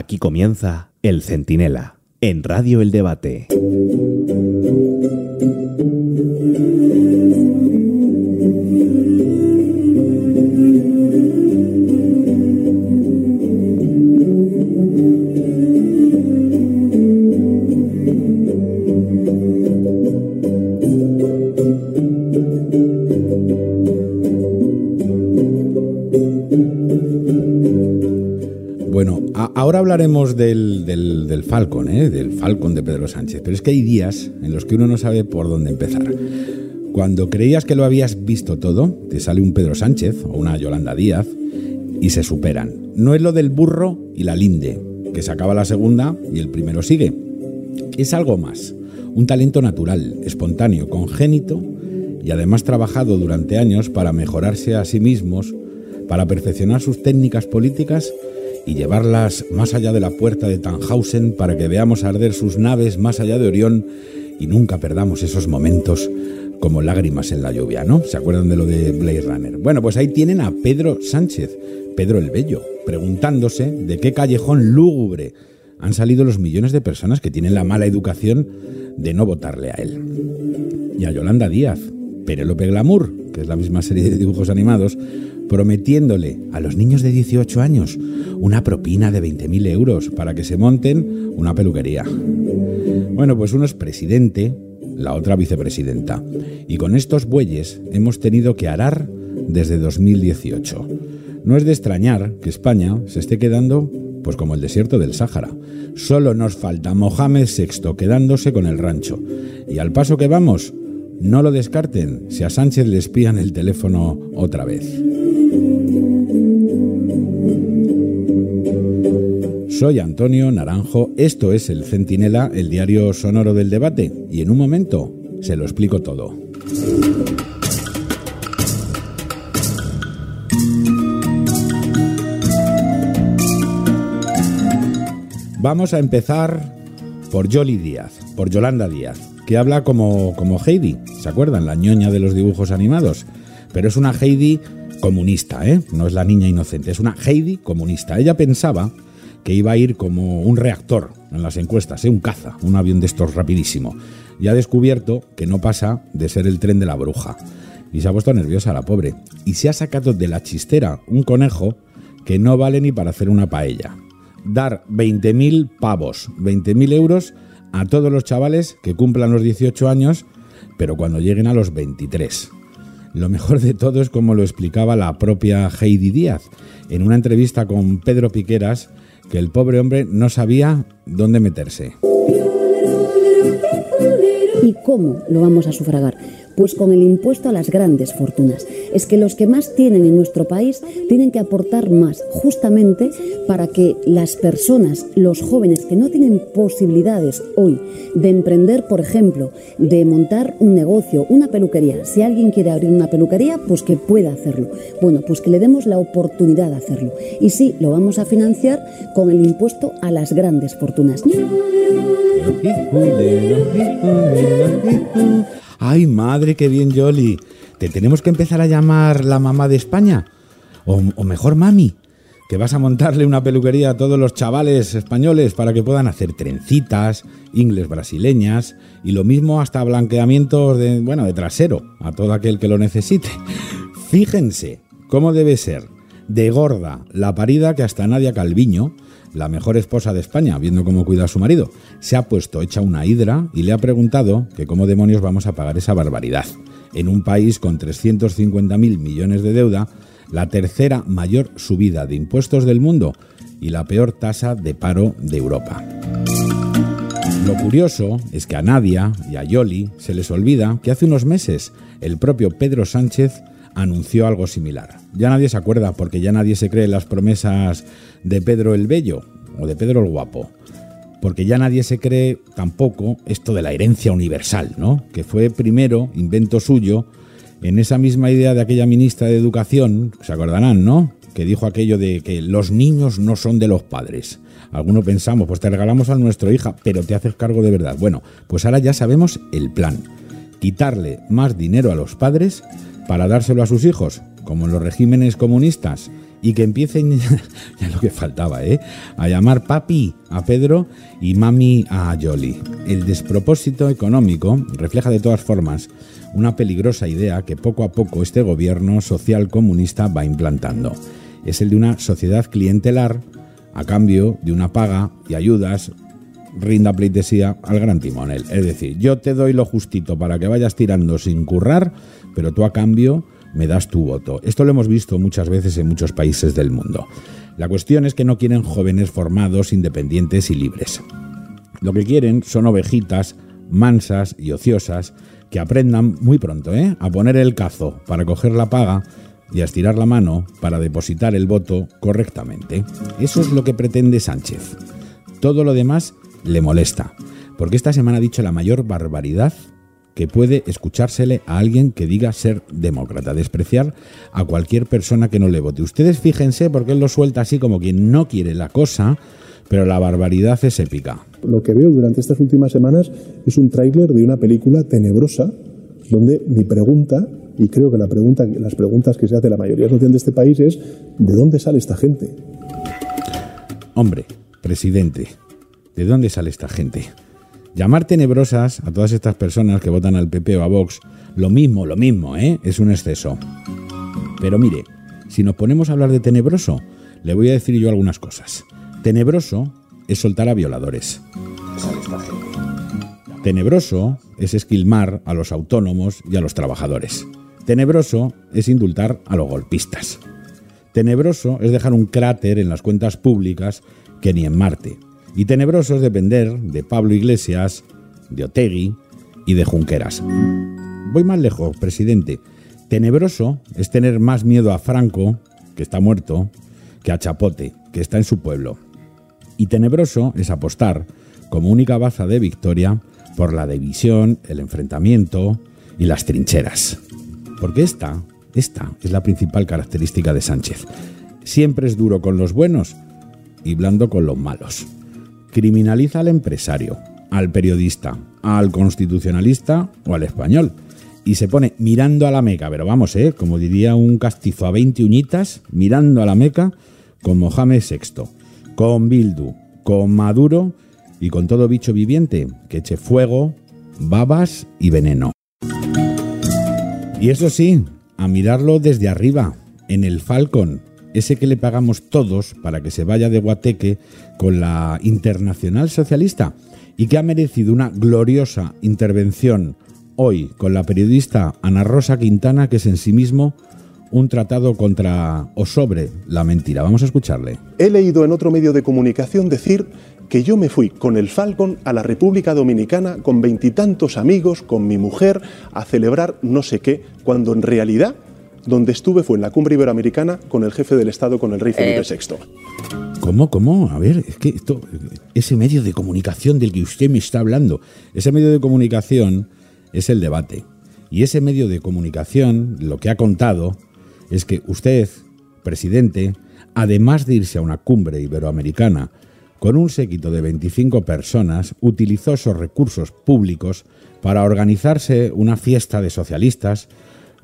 Aquí comienza El Centinela, en Radio El Debate. Ahora hablaremos del, del, del Falcon, ¿eh? del Falcon de Pedro Sánchez, pero es que hay días en los que uno no sabe por dónde empezar. Cuando creías que lo habías visto todo, te sale un Pedro Sánchez o una Yolanda Díaz y se superan. No es lo del burro y la linde, que se acaba la segunda y el primero sigue. Es algo más, un talento natural, espontáneo, congénito y además trabajado durante años para mejorarse a sí mismos, para perfeccionar sus técnicas políticas y llevarlas más allá de la puerta de Tannhausen para que veamos arder sus naves más allá de Orión y nunca perdamos esos momentos como lágrimas en la lluvia, ¿no? ¿Se acuerdan de lo de Blade Runner? Bueno, pues ahí tienen a Pedro Sánchez, Pedro el Bello, preguntándose de qué callejón lúgubre han salido los millones de personas que tienen la mala educación de no votarle a él. Y a Yolanda Díaz, Penélope Glamour, que es la misma serie de dibujos animados, prometiéndole a los niños de 18 años una propina de 20.000 euros para que se monten una peluquería. Bueno, pues uno es presidente, la otra vicepresidenta. Y con estos bueyes hemos tenido que arar desde 2018. No es de extrañar que España se esté quedando pues como el desierto del Sáhara. Solo nos falta Mohamed VI quedándose con el rancho. Y al paso que vamos, no lo descarten si a Sánchez le espían el teléfono otra vez. Soy Antonio Naranjo, esto es el Centinela, el diario sonoro del debate, y en un momento se lo explico todo. Vamos a empezar por Yoli Díaz, por Yolanda Díaz, que habla como, como Heidi, ¿se acuerdan? La ñoña de los dibujos animados. Pero es una Heidi comunista, ¿eh? No es la niña inocente, es una Heidi comunista. Ella pensaba que iba a ir como un reactor en las encuestas, ¿eh? un caza, un avión de estos rapidísimo. Y ha descubierto que no pasa de ser el tren de la bruja. Y se ha puesto nerviosa la pobre. Y se ha sacado de la chistera un conejo que no vale ni para hacer una paella. Dar 20.000 pavos, 20.000 euros a todos los chavales que cumplan los 18 años, pero cuando lleguen a los 23. Lo mejor de todo es como lo explicaba la propia Heidi Díaz en una entrevista con Pedro Piqueras, que el pobre hombre no sabía dónde meterse. ¿Y cómo lo vamos a sufragar? Pues con el impuesto a las grandes fortunas. Es que los que más tienen en nuestro país tienen que aportar más, justamente para que las personas, los jóvenes que no tienen posibilidades hoy de emprender, por ejemplo, de montar un negocio, una peluquería, si alguien quiere abrir una peluquería, pues que pueda hacerlo. Bueno, pues que le demos la oportunidad de hacerlo. Y sí, lo vamos a financiar con el impuesto a las grandes fortunas. Ay, madre, qué bien, Yoli. ¿Te tenemos que empezar a llamar la mamá de España? O, o mejor, mami, que vas a montarle una peluquería a todos los chavales españoles para que puedan hacer trencitas, ingles brasileñas y lo mismo hasta blanqueamientos de, bueno, de trasero a todo aquel que lo necesite. Fíjense cómo debe ser de gorda la parida que hasta Nadia Calviño, la mejor esposa de España, viendo cómo cuida a su marido, se ha puesto hecha una hidra y le ha preguntado que cómo demonios vamos a pagar esa barbaridad. En un país con 350.000 millones de deuda, la tercera mayor subida de impuestos del mundo y la peor tasa de paro de Europa. Lo curioso es que a Nadia y a Yoli se les olvida que hace unos meses el propio Pedro Sánchez anunció algo similar. Ya nadie se acuerda porque ya nadie se cree en las promesas de Pedro el Bello o de Pedro el Guapo. Porque ya nadie se cree tampoco esto de la herencia universal, ¿no? Que fue primero invento suyo en esa misma idea de aquella ministra de Educación, se acordarán, ¿no? Que dijo aquello de que los niños no son de los padres. Algunos pensamos, pues te regalamos a nuestra hija, pero te haces cargo de verdad. Bueno, pues ahora ya sabemos el plan. Quitarle más dinero a los padres para dárselo a sus hijos, como en los regímenes comunistas, y que empiecen, ya lo que faltaba, ¿eh? a llamar papi a Pedro y mami a Jolly. El despropósito económico refleja de todas formas una peligrosa idea que poco a poco este gobierno social comunista va implantando. Es el de una sociedad clientelar a cambio de una paga y ayudas rinda pleitesía al gran timonel. Es decir, yo te doy lo justito para que vayas tirando sin currar, pero tú a cambio me das tu voto. Esto lo hemos visto muchas veces en muchos países del mundo. La cuestión es que no quieren jóvenes formados, independientes y libres. Lo que quieren son ovejitas mansas y ociosas que aprendan muy pronto ¿eh? a poner el cazo para coger la paga y a estirar la mano para depositar el voto correctamente. Eso es lo que pretende Sánchez. Todo lo demás le molesta, porque esta semana ha dicho la mayor barbaridad que puede escuchársele a alguien que diga ser demócrata, despreciar a cualquier persona que no le vote. Ustedes fíjense porque él lo suelta así como quien no quiere la cosa, pero la barbaridad es épica. Lo que veo durante estas últimas semanas es un tráiler de una película tenebrosa donde mi pregunta, y creo que la pregunta, las preguntas que se hace la mayoría social de este país es ¿de dónde sale esta gente? Hombre, presidente, ¿de dónde sale esta gente? Llamar tenebrosas a todas estas personas que votan al PP o a Vox, lo mismo, lo mismo, ¿eh? Es un exceso. Pero mire, si nos ponemos a hablar de tenebroso, le voy a decir yo algunas cosas. Tenebroso es soltar a violadores. Tenebroso es esquilmar a los autónomos y a los trabajadores. Tenebroso es indultar a los golpistas. Tenebroso es dejar un cráter en las cuentas públicas que ni en Marte. Y tenebroso es depender de Pablo Iglesias, de Otegui y de Junqueras. Voy más lejos, presidente. Tenebroso es tener más miedo a Franco, que está muerto, que a Chapote, que está en su pueblo. Y tenebroso es apostar, como única baza de victoria, por la división, el enfrentamiento y las trincheras. Porque esta, esta es la principal característica de Sánchez. Siempre es duro con los buenos y blando con los malos criminaliza al empresario, al periodista, al constitucionalista o al español. Y se pone mirando a la Meca, pero vamos, ¿eh? como diría un castizo a 20 uñitas, mirando a la Meca con Mohamed VI, con Bildu, con Maduro y con todo bicho viviente que eche fuego, babas y veneno. Y eso sí, a mirarlo desde arriba, en el Falcon, ese que le pagamos todos para que se vaya de Guateque con la Internacional Socialista y que ha merecido una gloriosa intervención hoy con la periodista Ana Rosa Quintana, que es en sí mismo un tratado contra o sobre la mentira. Vamos a escucharle. He leído en otro medio de comunicación decir que yo me fui con el Falcon a la República Dominicana con veintitantos amigos, con mi mujer, a celebrar no sé qué, cuando en realidad donde estuve fue en la cumbre iberoamericana con el jefe del Estado, con el rey Felipe eh. VI. ¿Cómo, cómo? A ver, es que esto, ese medio de comunicación del que usted me está hablando, ese medio de comunicación es el debate. Y ese medio de comunicación lo que ha contado es que usted, presidente, además de irse a una cumbre iberoamericana con un séquito de 25 personas, utilizó esos recursos públicos para organizarse una fiesta de socialistas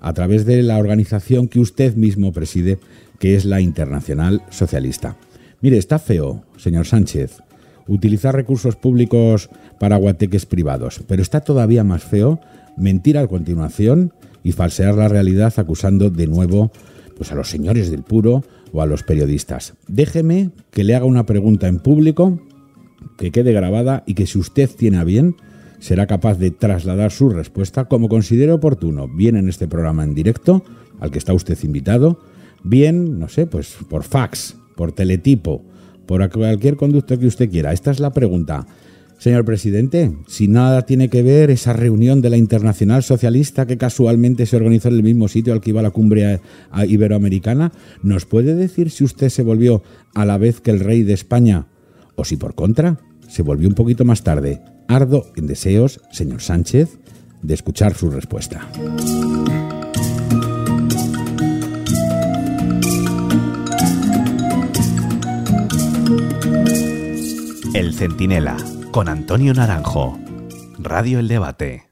a través de la organización que usted mismo preside, que es la Internacional Socialista. Mire, está feo, señor Sánchez, utilizar recursos públicos para guateques privados, pero está todavía más feo mentir a continuación y falsear la realidad acusando de nuevo pues, a los señores del puro o a los periodistas. Déjeme que le haga una pregunta en público, que quede grabada y que si usted tiene a bien, será capaz de trasladar su respuesta como considere oportuno, bien en este programa en directo, al que está usted invitado, bien, no sé, pues por fax, por teletipo, por cualquier conducto que usted quiera. Esta es la pregunta. Señor presidente, si nada tiene que ver esa reunión de la Internacional Socialista que casualmente se organizó en el mismo sitio al que iba la cumbre iberoamericana, ¿nos puede decir si usted se volvió a la vez que el rey de España o si por contra se volvió un poquito más tarde Ardo en deseos, señor Sánchez, de escuchar su respuesta. El Centinela, con Antonio Naranjo. Radio El Debate.